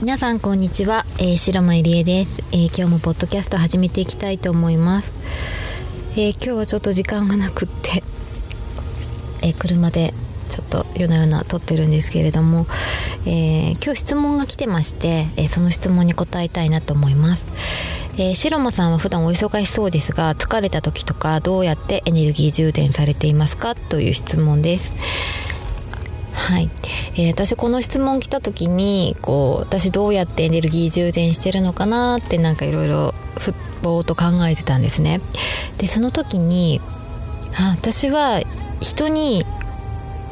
皆さんこんにちは、えー、白間入江です、えー、今日もポッドキャスト始めていきたいと思います、えー、今日はちょっと時間がなくって、え車でちょっと夜な夜な撮ってるんですけれども、え今日質問が来てまして、えその質問に答えたいなと思います。えー、白間さんは普段お忙しそうですが疲れた時とかどうやってエネルギー充電されていますか？という質問です。はい、えー、私この質問来た時にこう私どうやってエネルギー充電してるのかなってなんかいろいろふっぼーと考えてたんですね。でその時にあ私は人に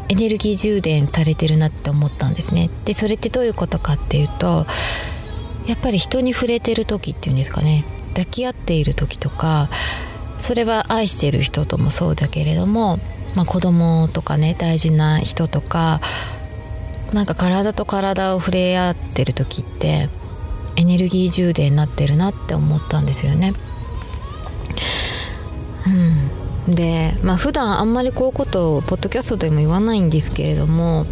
エネルギー充電されてるなって思ったんですね。でそれってどういうことかっていうとやっぱり人に触れてる時っていうんですかね。抱き合っている時とかそれは愛してる人ともそうだけれどもまあ、子供とかね大事な人とかなんか体と体を触れ合ってる時ってエネルギー充電になってるなって思ったんですよね。うん、でまあ普段あんまりこういうことをポッドキャストでも言わないんですけれども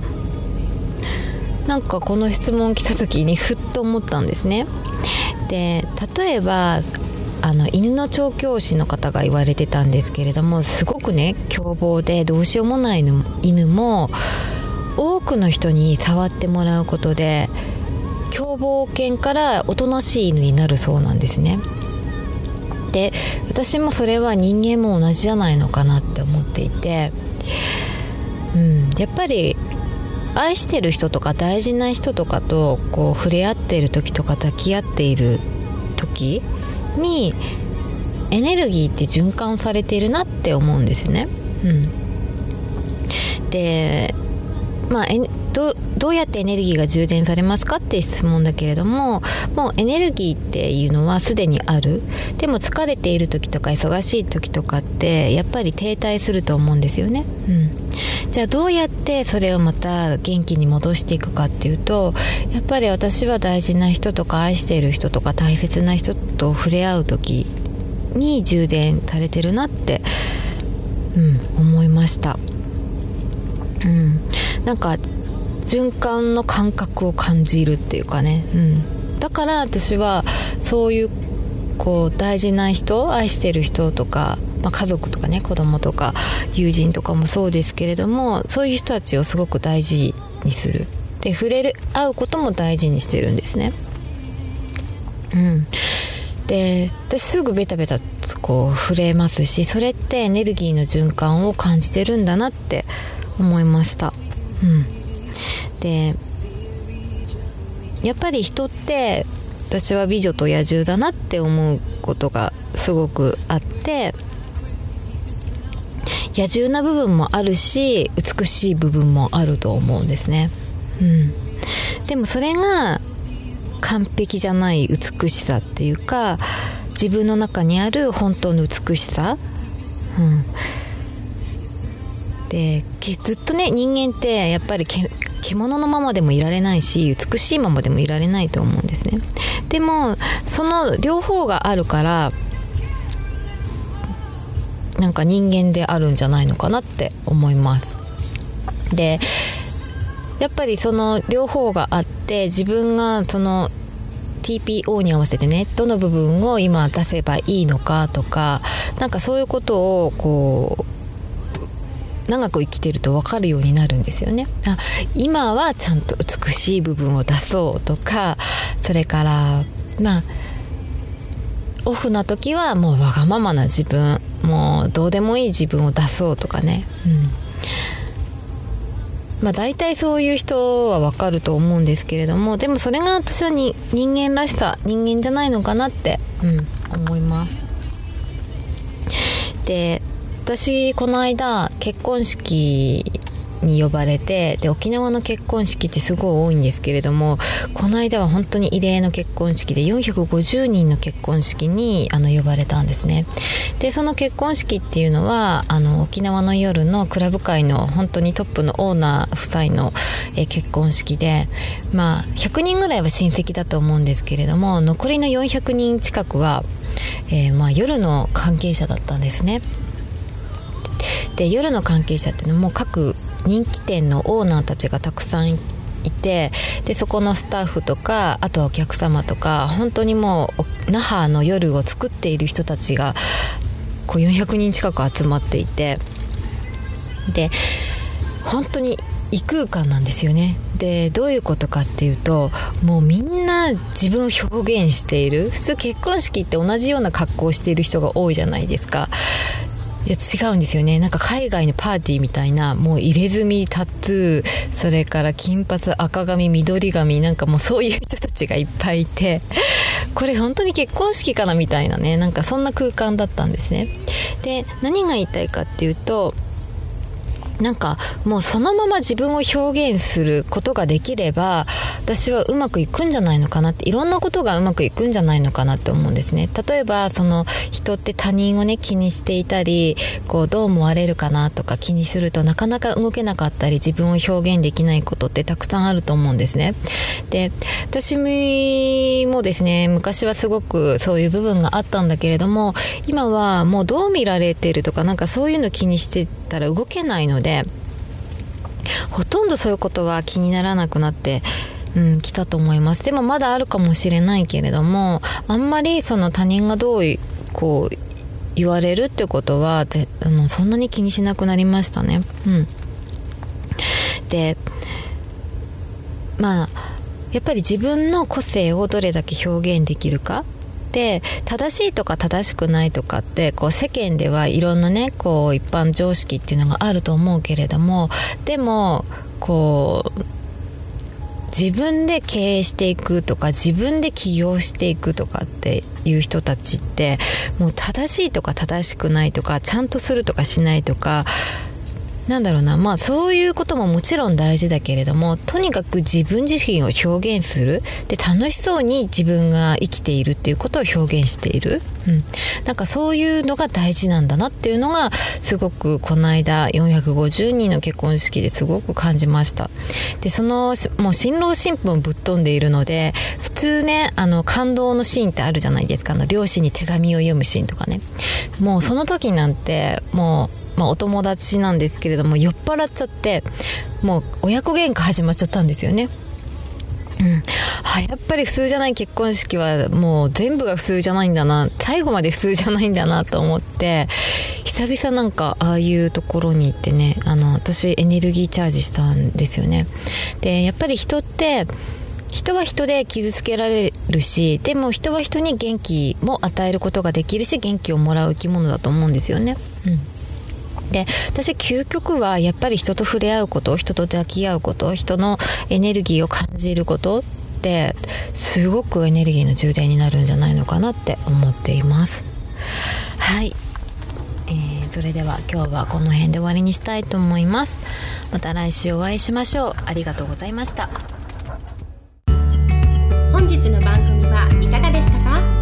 なんかこの質問来た時にふっと思ったんですね。で例えばあの犬の調教師の方が言われてたんですけれどもすごくね凶暴でどうしようもない犬も多くの人に触ってもらうことで凶暴犬からおとなしい犬になるそうなんですね。で私もそれは人間も同じじゃないのかなって思っていて、うん、やっぱり愛してる人とか大事な人とかとこう触れ合っている時とか抱き合っている時にエネルギーって循環されているなって思うんですね。うん、でまあどどうやってエネルギーが充電されますかって質問だけれどももうエネルギーっていうのはすでにあるでも疲れている時とか忙しい時とかってやっぱり停滞すると思うんですよね。うん、じゃあどうやってそれをまた元気に戻していくかっていうとやっぱり私は大事な人とか愛している人とか大切な人と触れ合う時に充電されてるなって、うん、思いました。うん、なんか循環の感覚を感じるっていうかね、うん、だから私はそういうこう大事な人愛してる人とか、まあ、家族とかね子供とか友人とかもそうですけれどもそういう人たちをすごく大事にするで触れる会うことも大事にしてるんですね。うん、で私すぐベタベタこう触れますしそれってエネルギーの循環を感じてるんだなって思いました。うん。でやっぱり人って私は美女と野獣だなって思うことがすごくあって野獣な部分もあるし美しい部分もあると思うんですね。うん、でもそれが完璧じゃない美しさっていうか自分の中にある本当の美しさ、うん、でずっとね人間ってやっぱり獣のままでもいられないし美しいままでもいられないと思うんですね。でもその両方があるからなんか人間であるんじゃないのかなって思います。でやっぱりその両方があって自分がその TPO に合わせてねどの部分を今出せばいいのかとかなんかそういうことをこう長く生きてると分かるようになるんですよね。あ今はちゃんと美しい部分を出そうとかそれからまあオフな時はもうわがままな自分もうどうでもいい自分を出そうとかね、うん、まあ大体そういう人はわかると思うんですけれどもでもそれが私はに人間らしさ人間じゃないのかなって、うん、思います。で私この間結婚式に呼ばれてで沖縄の結婚式ってすごい多いんですけれどもこの間は本当に異例の結婚式で450人の結婚式にあの呼ばれたんですね。でその結婚式っていうのはあの沖縄の夜のクラブ界の本当にトップのオーナー夫妻の、え結婚式でまあ100人ぐらいは親戚だと思うんですけれども残りの400人近くは、えー、まあ、夜の関係者だったんですね。で夜の関係者っていうのも各人気店のオーナーたちがたくさんいてでそこのスタッフとかあとはお客様とか本当にもう那覇の夜を作っている人たちがこう400人近く集まっていてで本当に異空間なんですよね。でどういうことかっていうともうみんな自分を表現している。普通結婚式って同じような格好をしている人が多いじゃないですか。いや違うんですよね。なんか海外のパーティーみたいなもう入れ墨タトゥーそれから金髪赤髪緑髪なんかもうそういう人たちがいっぱいいてこれ本当に結婚式かなみたいなねなんかそんな空間だったんですね。で何が言いたいかっていうとなんかもうそのまま自分を表現することができれば私はうまくいくんじゃないのかなっていろんなことがうまくいくんじゃないのかなって思うんですね。例えばその人って他人をね気にしていたりこうどう思われるかなとか気にするとなかなか動けなかったり自分を表現できないことってたくさんあると思うんですね。で私もですね昔はすごくそういう部分があったんだけれども今はもうどう見られてるとかなんかそういうの気にしてたら動けないのででほとんどそういうことは気にならなくなってうん、来たと思いますでもまだあるかもしれないけれどもあんまりその他人がどうこう言われるってことはであのそんなに気にしなくなりましたね。うん、でまあやっぱり自分の個性をどれだけ表現できるかで正しいとか正しくないとかってこう世間ではいろんなねこう一般常識っていうのがあると思うけれどもでもこう自分で経営していくとか自分で起業していくとかっていう人たちってもう正しいとか正しくないとかちゃんとするとかしないとかなんだろうな。まあそういうことももちろん大事だけれどもとにかく自分自身を表現する。で楽しそうに自分が生きているっていうことを表現している、うん、なんかそういうのが大事なんだなっていうのがすごくこの間450人の結婚式ですごく感じました。でそのもう新郎新婦もぶっ飛んでいるので普通ねあの感動のシーンってあるじゃないですか。あの両親に手紙を読むシーンとかね。もうその時なんてもうまあ、お友達なんですけれども酔っ払っちゃってもう親子喧嘩始まっちゃったんですよね。うん、あやっぱり普通じゃない結婚式はもう全部が普通じゃないんだな最後まで普通じゃないんだなと思って久々なんかああいうところに行ってねあの私エネルギーチャージしたんですよね。でやっぱり人って人は人で傷つけられるしでも人は人に元気も与えることができるし元気をもらう生き物だと思うんですよね。うんで私究極はやっぱり人と触れ合うこと人と抱き合うこと人のエネルギーを感じることってすごくエネルギーの充電になるんじゃないのかなって思っています。はい、えー、それでは今日はこの辺で終わりにしたいと思います。また来週お会いしましょう。ありがとうございました。本日の番組はいかがでしたか？